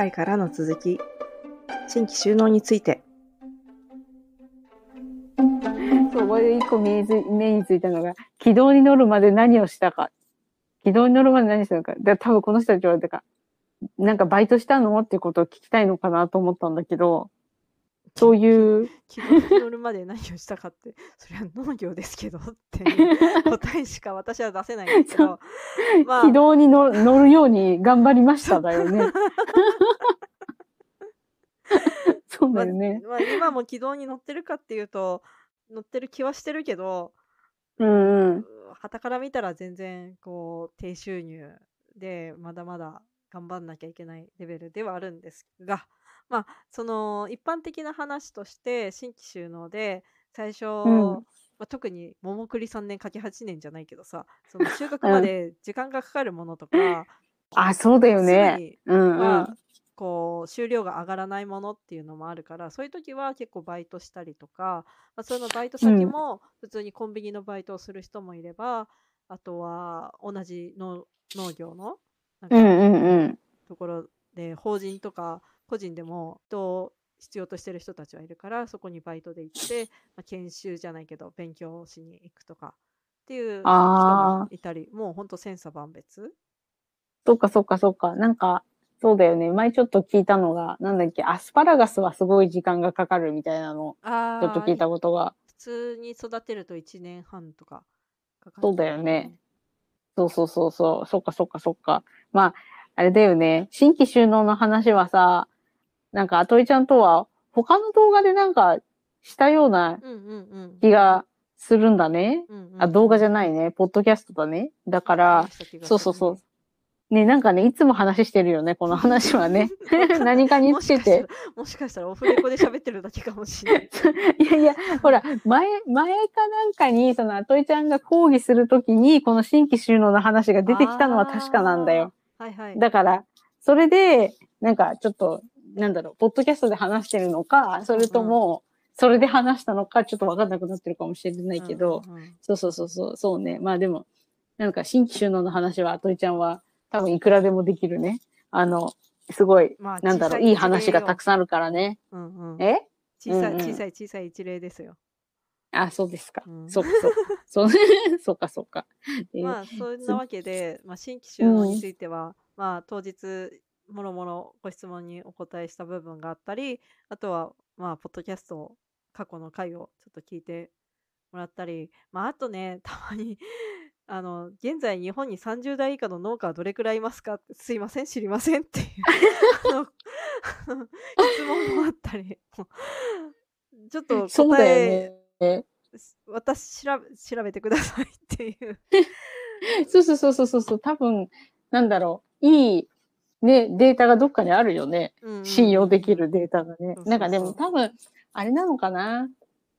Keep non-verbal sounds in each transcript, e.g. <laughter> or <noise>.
回からの続き、新規収納について。そう、これで一個目につ目についたのが、軌道に乗るまで何をしたか。軌道に乗るまで何したのか。で、多分この人たちは、てか、なんかバイトしたのっていうことを聞きたいのかなと思ったんだけど、そういう、<laughs> 軌道に乗るまで何をしたかって、それは農業ですけどって答えしか私は出せないんですけど、<laughs> まあ軌道に乗乗るように頑張りましただよね。<laughs> そうだよね。<laughs> まあ、今も軌道に乗ってるかっていうと、乗ってる気はしてるけど、うんうん。はたから見たら全然こう低収入でまだまだ頑張んなきゃいけないレベルではあるんですがまあその一般的な話として新規収納で最初、まあ、特に桃栗3年かけ8年じゃないけどさその収穫まで時間がかかるものとか、<laughs> あ、そうだよすね。うんうん。はこう収量が上がらないものっていうのもあるからそういう時は結構バイトしたりとか、まあ、そのバイト先も普通にコンビニのバイトをする人もいれば、あとは同じの農業のなんかうんうんうん。ところで法人とか個人でも人を必要としてる人たちはいるからそこにバイトで行って、まあ、研修じゃないけど勉強しに行くとかっていう人あもいたりもうほんと千差万別。そっかそっかそっか。なんか、そうだよね。前ちょっと聞いたのが、なんだっけ、アスパラガスはすごい時間がかかるみたいなの、あちょっと聞いたことが。普通に育てると1年半とかかかるそうだよね。そうそうそうそう。そっかそっかそっか。まあ、あれだよね。新規収納の話はさ、なんか、あといちゃんとは、他の動画でなんか、したような。気がするんだね。うんうんあ、動画じゃないね。ポッドキャストだね。だから、そうそうそう。ね、なんかね、いつも話してるよね、この話はね。<laughs> 何かにつけて。もしかしたらオフレコで喋ってるだけかもしれない。<laughs> いやいや、ほら、前、前かなんかに、その、あといちゃんが講義するときに、この新規収納の話が出てきたのは確かなんだよ。はいはい。だから、それで、なんかちょっと、なんだろう、ポッドキャストで話してるのか、それとも、それで話したのか、ちょっとわかんなくなってるかもしれないけど、うんうんうんそうそうそうそう、そうね。まあでも、なんか新規収納の話は、あといちゃんは多分いくらでもできるね。あの、すごい、まあなんだろう、いい話がたくささんあるからね。ん。うんうんえ？小さい、うんうん小さい、小さい一例ですよ。あ、そうですか。うんそうか、<laughs> <laughs> そうか。そう、そうか、そうか。えまあ、そんなわけで、まあ、新規収納については、まあ、当日、もろもろご質問にお答えした部分があったり、あとは、まあ、ポッドキャストを、過去の回をちょっと聞いてもらったり、まあ、あとね、たまに、あの、現在日本に30代以下の農家はどれくらいいますか？ってすいません、知りませんっていう <laughs> 質問もあったり、ちょっと <laughs> そうだ答え、よね。私調べ調べてくださいっていう。<laughs> そうそうそうそうそう、多分、なんだろう、いい、ね、データがどっかにあるよね。うんうん信用できるデータがねそうそう。そうなんかでも多分、あれなのかな？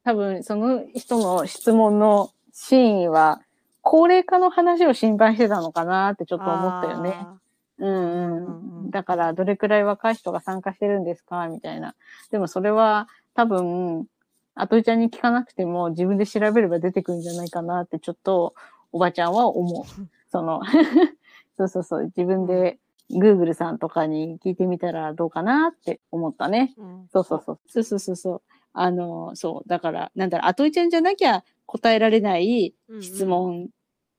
多分、その人の質問の真意は、高齢化の話を心配してたのかなってちょっと思ったよね。あうんううんうんん。だから、どれくらい若い人が参加してるんですかみたいな。でもそれは多分、あといちゃんに聞かなくても自分で調べれば出てくるんじゃないかなってちょっとおばちゃんは思う。<laughs> その、<laughs> そうそうそう、自分で Google さんとかに聞いてみたらどうかなって思ったね。ーうんそうそうそう。そうそうそうそう。あの、そう。だから、なんだろう、あといちゃんじゃなきゃ答えられないうんうん質問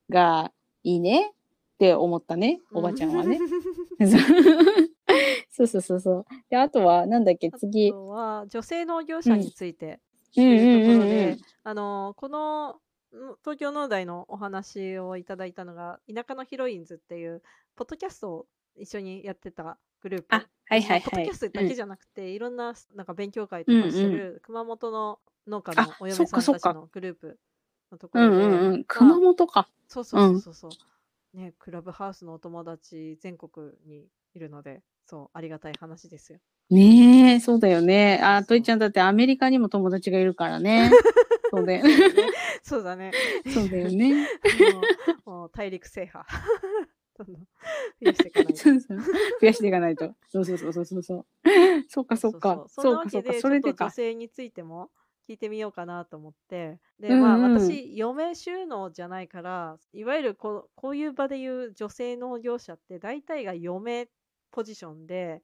がいいねって思ったね、おばちゃんはね。<laughs> そうそうそうそう。で、あとは、なんだっけ、あ次。とは女性農業者についていうとこでうん、あのこのん東京農大のお話をいただいたのが田舎のヒロインズっていうポッドキャストを一緒にやってたグループ。あ、はいはいはい。ポッドキャストだけじゃなくて、いろんななんか勉強会とかしてる熊本の農家のあお嫁さんたちのグループのとこうんろで、うんうん。ま熊あ本か。そうそうそうそうそう、ね、クラブハウスのお友達全国にいるので、そう、ありがたい話ですよ。ねえ、そうだよね。あ、といちゃんだってアメリカにも友達がいるからね。<laughs> そうだよね。そうだね。そうだよね。<laughs> もうもう大陸制覇。どんどん増やしていかないと。そうそう増やしていかないと。そうそうそうそうそうそう。かそうか。そそうかそうか。それで女。性についても聞いてみようかなと思って。で、まあ私、嫁収納じゃないから、いわゆるこうこういう場で言う女性農業者って大体が嫁ポジションで、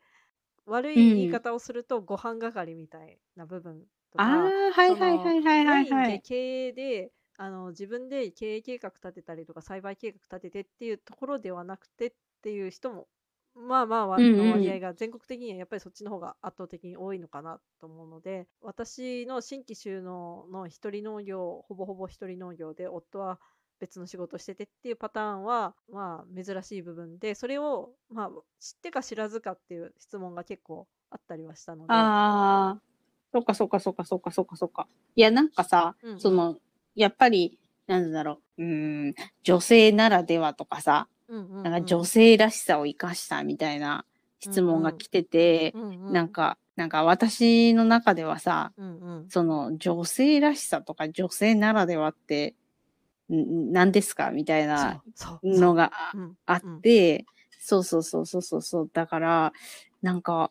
悪い言い方をするとご飯係みたいな部分とあか、あ、はいはいはいはいはいはい。経営であの自分で経営計画立てたりとか栽培計画立ててっていうところではなくてっていう人もまあまあ割合うん。が全国的にはやっぱりそっちの方が圧倒的に多いのかなと思うので私の新規収納の一人農業ほぼほぼ一人農業で夫は別の仕事しててっていうパターンはまあ珍しい部分でそれをまあ知ってか知らずかっていう質問が結構あったりはしたのでああ、そっかそっかそっかそっかそっかそっか。いや、なんかさ、うんうんその、やっぱり、なんだろう、うーん、女性ならではとかさ、なんか女性らしさを生かしたみたいな質問が来てて、なんか、なんか私の中ではさ、うんうん。その女性らしさとか女性ならではって、ん何ですかみたいなのがあって、そうそうそうそうそうそう。だから、なんか、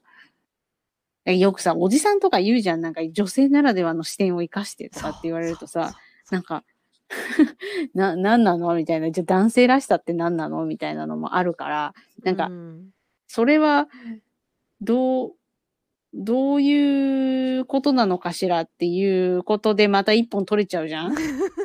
えよくさ、おじさんとか言うじゃん。なんか女性ならではの視点を生かしてとかって言われるとさ、なんか、<laughs> な、なんなの？みたいな。じゃあ男性らしさって何なの？みたいなのもあるから、なんかうん。それは、どう、どういうことなのかしらっていうことでまた一本取れちゃうじゃん？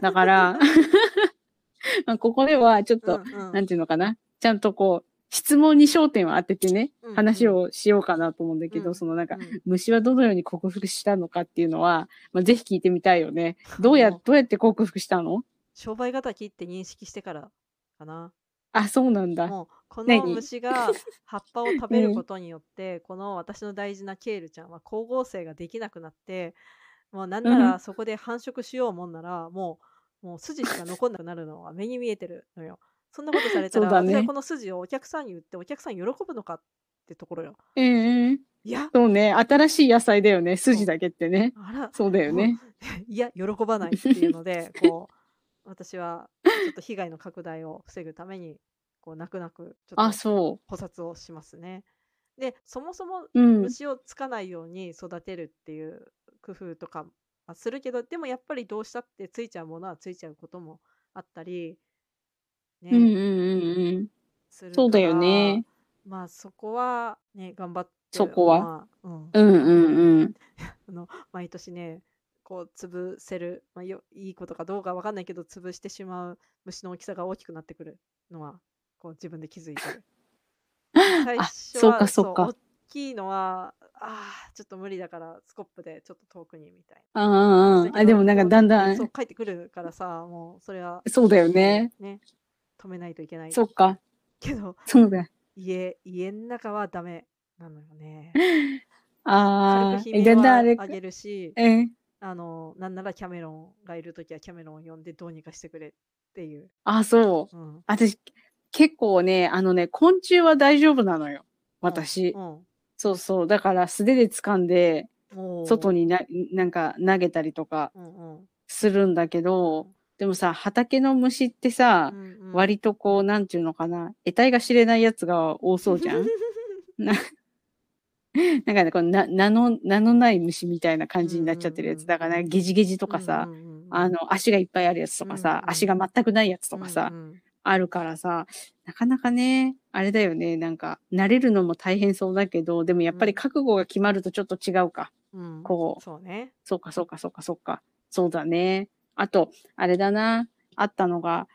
だから、<laughs> まあここではちょっと、うんうん。なんていうのかな？ちゃんとこう、質問に焦点を当ててね、うんうん話をしようかなと思うんだけど、うんそのなんか、うん虫はどのように克服したのかっていうのは、まあ、ぜひ聞いてみたいよね。どうや、どうやって克服したの？商売敵って認識してからかな。あ、そうなんだ。もうこの何？虫が <laughs> 葉っぱを食べることによって、この私の大事なケールちゃんは光合成ができなくなってもうなんなうんらそこで繁殖しようもんなら、もうもう筋しか残んなくなるのは目に見えてるのよ。そんなことされたら、そうだね私はこの筋をお客さんに売ってお客さん喜ぶのかってところよ。うんうん。いや、そうね。新しい野菜だよね。筋だけってね。あら、そうだよね。<laughs> いや、喜ばないっていうので、<laughs> こう、私はちょっと被害の拡大を防ぐために、こう、泣く泣く、ちょあ、っとそ捕殺をしますね。で、そもそもう。うん。虫をつかないように育てるっていう工夫とかはするけど、でもやっぱりどうしたってついちゃうものはついちゃうこともあったり、ね、うんうんうんうん。するそうだよね。まあそこはね、頑張って、そこは？まあうん、うんうんうん。<laughs> あの毎年ねこう潰せる、まあ、よいいことかどうかわかんないけど潰してしまう虫の大きさが大きくなってくるのはこう自分で気づいてる <laughs> 最初はそうかそうか大きいのはあーちょっと無理だからスコップでちょっと遠くにみたいああ、あなあ。あ、でもなんかだんだんそう、帰ってくるからさもうそれはそうだよね。ね止めないといけないそっか。けどそうだ。家家の中はダメなのよね <laughs> ああ、軽く悲鳴はあげるしえあの、なんならキャメロンがいるときはキャメロンを呼んでどうにかしてくれっていう。あ、そう。うん。私、結構ね、あのね、昆虫は大丈夫なのよ。私。うん。そうそう。だから素手で掴んで、外。にな、なんか投げたりとかうんうん。するんだけど、でもさ、畑の虫ってさう、んうん、割とこう、なんていうのかな、得体が知れないやつが多そうじゃん？<laughs> な <laughs> なんかね、このな名の、名のない虫みたいな感じになっちゃってるやつ。うんうんうんだから、ね、ゲジゲジとかさ、うんうんうんあ、の、足がいっぱいあるやつとかさ、うんうん足が全くないやつとかさ、うんあるからさ、なかなかね、あれだよね、なんか、慣れるのも大変そうだけど、でもやっぱり覚悟が決まるとちょっと違うか。うんうんこうそうね。そうか、そうか、そうか、そうか。そうだね。あと、あれだな、あったのが、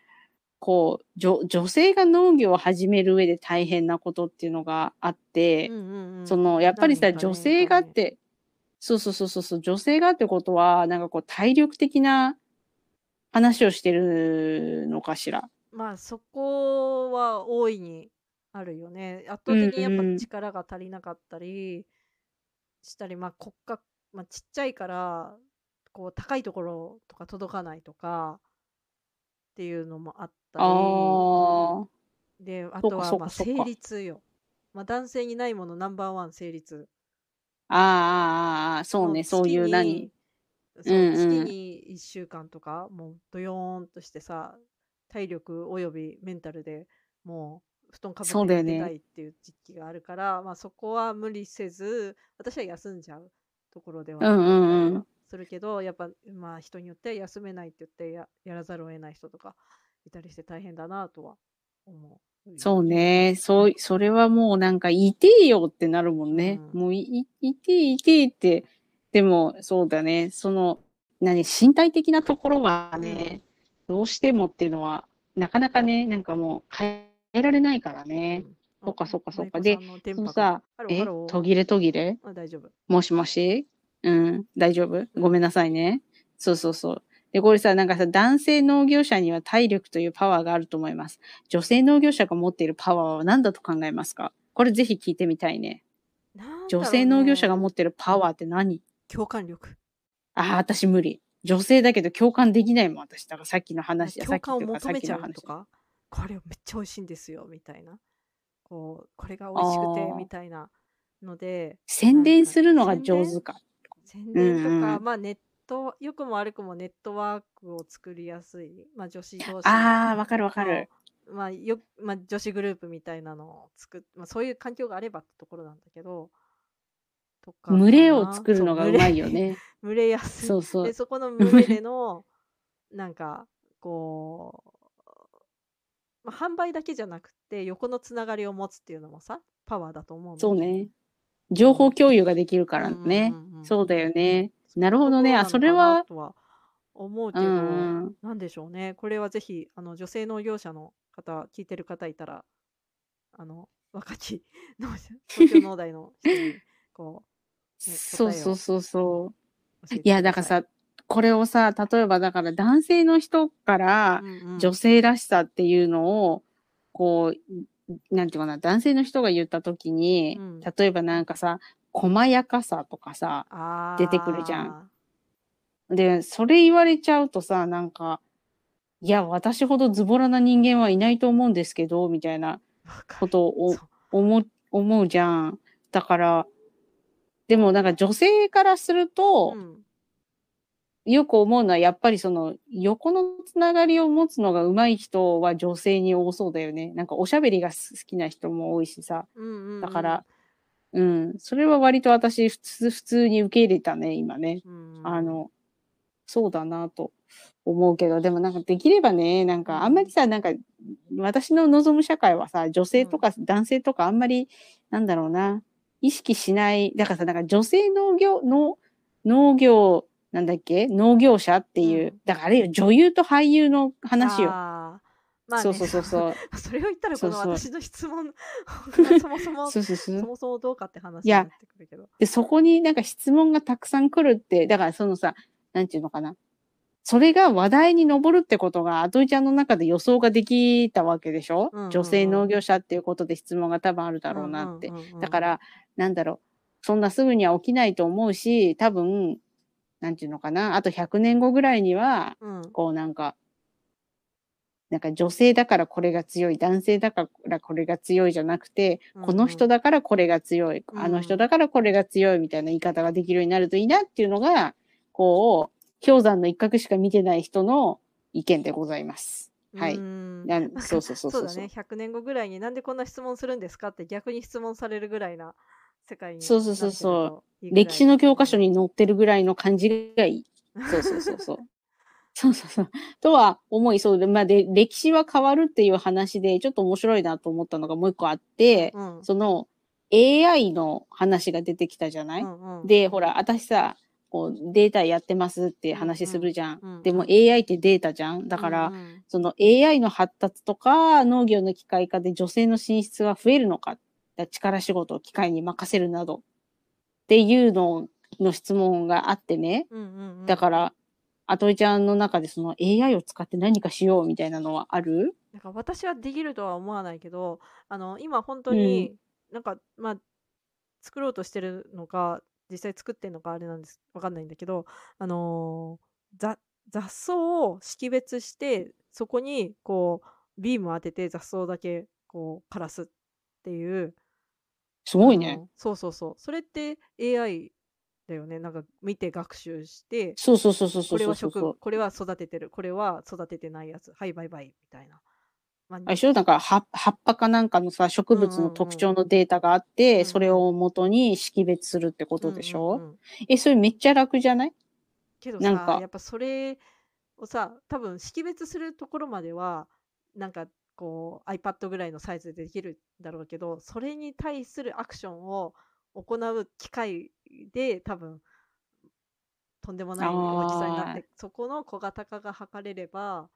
こう、女女性が農業を始める上で大変なことっていうのがあって、うんうんうんその、やっぱりさ、女性がっ、て、そうそうそうそうそう、女性がってことは、なんかこう、体力的な話をしてるのかしら。まあそこは大いにあるよね。圧倒的にやっうんうんぱ力が足りなかったりしたり、まあ骨格、まあ、ちっちゃいからこう高いところとか届かないとかっていうのもあったりああ。であそうかとはまあそうかそうか成立よ。まあ、男性にないものナンバーワン成立。ああ、ああ、ああ、そうね、そういう何。そううんうん月に1週間とかもうドヨーンとしてさ体力およびメンタルでもう布団かぶってそうだよね寝たいっていう時期があるから、まあ、そこは無理せず私は休んじゃうところではうんうんするけど、やっぱまあ人によっては休めないって言ってややらざるを得ない人とかいたりして大変だなとは思う。そうね。そう、それはもうなんか、いてよってなるもんね。うんもうい、いて、いてって。でも、そうだね。その、何、身体的なところはね、どうしてもっていうのは、なかなかね、なんかもう変えられないからね。そっかそっかそっかで、そのさ、え途切れ途切れ？あ大丈夫。もしもし？うん、大丈夫？ごめんなさいね。そうそうそう。で、これさ、なんかさ、男性農業者には体力というパワーがあると思います。女性農業者が持っているパワーは何だと考えますか？これぜひ聞いてみたいね。ね女性農業者が持っているパワーって何？共感力。ああ、私無理。女性だけど共感できないもん、私。だからさっきの話、さ共感を求めちゃっきの話。うとか、これめっちゃ美味しいんですよ、みたいな。こう、これが美味しくてみたいなので、宣伝するのが上手か。宣伝とか、まあネット、よくも悪くもネットワークを作りやすい、まあ女子同士ああ、わかるわかる。のまあよまあ、女子グループみたいなのを作っ、まあ、そういう環境があればってところなんだけど、とか群れを作るのがそううまいよ。ね。<laughs> 群れやすい。そうそうで、。そこの群れでの、なんか、こう、まあ、販売だけじゃなくて、横のつながりを持つっていうのもさ、パワーだと思うんだよそうね。情報共有ができるからね。うんうんうんそうだよね。なるほどね。あ、それはとは思うけど、うんうんなんでしょうね。これはぜひ、あの、女性農業者の方、聞いてる方いたら、あの、若き農者、東京農大の人に、こねそうそうそうそう。いや、だからさ、これをさ、例えばだから男性の人から女性らしさっていうのを、こう、なんていうかな、男性の人が言ったときに、うん。例えばなんかさ、細やかさとかさ、出てくるじゃん。で、それ言われちゃうとさ、なんか、いや、私ほどズボラな人間はいないと思うんですけど、みたいなことを思う、思うじゃん。だから、でもなんか女性からすると、うんよく思うのはやっぱりその横のつながりを持つのが上手い人は女性に多そうだよね。なんかおしゃべりが好きな人も多いしさ。うんうんうんだから、うん、それは割と私普通、普通に受け入れたね、今ね。うんあの、そうだなと思うけど、でもなんかできればね、なんかあんまりさ、なんか私の望む社会はさ、女性とか男性とかあんまり、なんだろうな、意識しない。だからさ、なんか女性農業、の農業、なんだっけ？農業者っていう、うんだからあれよ、女優と俳優の話よ。まあねそうそうそうそう。<laughs> それを言ったらこの私の質問が <laughs> そもそも <laughs> そうそうそうそ。もそもどうかって話になってくるけど。で、そこになんか質問がたくさん来るって、だからそのさ、なんていうのかな。それが話題に上るってことが、アトイちゃんの中で予想ができたわけでしょ、うんうんうん女性農業者っていうことで質問が多分あるだろうなって。うんうんうんうんだから、なんだろう。そんなすぐには起きないと思うし、多分、なんていうのかな。あと100年後ぐらいには、うんこうなんか、なんか女性だからこれが強い、男性だからこれが強いじゃなくて、うんうんこの人だからこれが強い、うんあの人だからこれが強いみたいな言い方ができるようになるといいなっていうのが、こう、氷山の一角しか見てない人の意見でございます。はい。うんなん <laughs> そうそうそうそううそだね。100年後ぐらいになんでこんな質問するんですかって逆に質問されるぐらいな世界にそうそうそうそう歴史の教科書に載ってるぐらいの感じがいい。<laughs> そうそうそうそう。そうそうそう。とは思いそうで、まあで、歴史は変わるっていう話で、ちょっと面白いなと思ったのがもう一個あって、うんその AI の話が出てきたじゃない、うんうんで、ほら、私さ、こうデータやってますって話するじゃん。うんうんでも AI ってデータじゃん？だから、うんうんその AI の発達とか農業の機械化で女性の進出は増えるのか、だから力仕事を機械に任せるなどっていうのの質問があってね。うんうんうん。だから、あといちゃんの中でその AI を使って何かしようみたいなのはある？なんか私はできるとは思わないけど、あの今本当になんか、まあ作ろうとしてるのか実際作ってるのかあれなんですわかんないんだけど、あのーざ雑草を識別してそこにこうビームを当てて雑草だけこう枯らすっていうすごいね。そうそうそう。それって AI だよね。なんか見て学習してそうそうそうそうそこれはうそうそう。植これは育ててる。これは育ててないやつ。はいバイバイ。みたいな、まああれでしょなんか葉葉っぱかなんかのさ、植物の特徴のデータがあって、うんうん。それを元に識別するってことでしょ、うんうんうんえ、それめっちゃ楽じゃない？けどなんか。さやっぱそれをさ多分識別するところまではなんかこう iPad ぐらいのサイズでできるんだろうけどそれに対するアクションを行う機械で多分とんでもない大きさになってそこの小型化が図れれば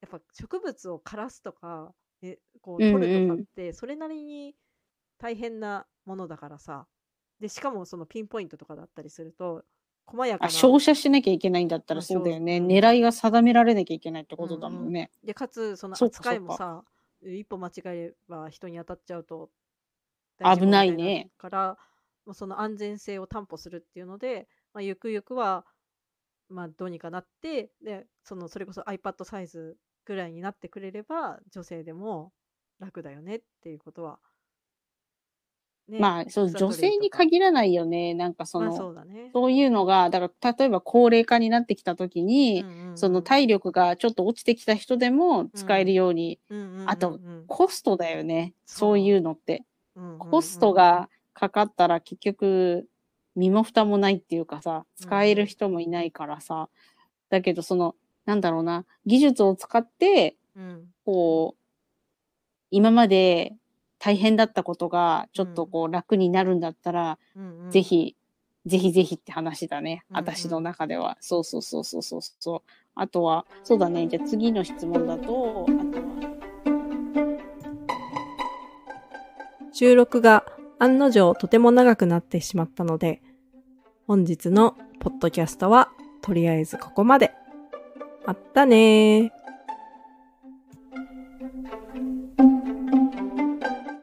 やっぱ植物を枯らすとか、ね、こう取るとかってそれなりに大変なものだからさ。でしかもそのピンポイントとかだったりすると細やかな照射しなきゃいけないんだったらそうだよね。狙いが定められなきゃいけないってことだもんね。うんうん、でかつその扱いもさ一歩間違えば人に当たっちゃうと危ないね。からその安全性を担保するっていうので、まあ、ゆくゆくは、まあ、どうにかなってでそのそれこそ iPad サイズぐらいになってくれれば女性でも楽だよねっていうことはね、まあ、そう、女性に限らないよね。なんかその、まあ、そうだね。そういうのが、だから例えば高齢化になってきた時に、うんうんうん、その体力がちょっと落ちてきた人でも使えるように、うんうんうんうん、あと、コストだよね。そういうのって、うんうんうん。コストがかかったら結局、身も蓋もないっていうかさ、使える人もいないからさ、うん、だけどその、なんだろうな、技術を使って、こう、今まで大変だったことがちょっとこう楽になるんだったら、うんうん、ぜひ、ぜひぜひって話だね。うんうん、私の中では。そうそうそうそうそうそう。あとは、そうだね。じゃあ次の質問だと、あとは。収録が案の定とても長くなってしまったので、本日のポッドキャストはとりあえずここまで。まったねー。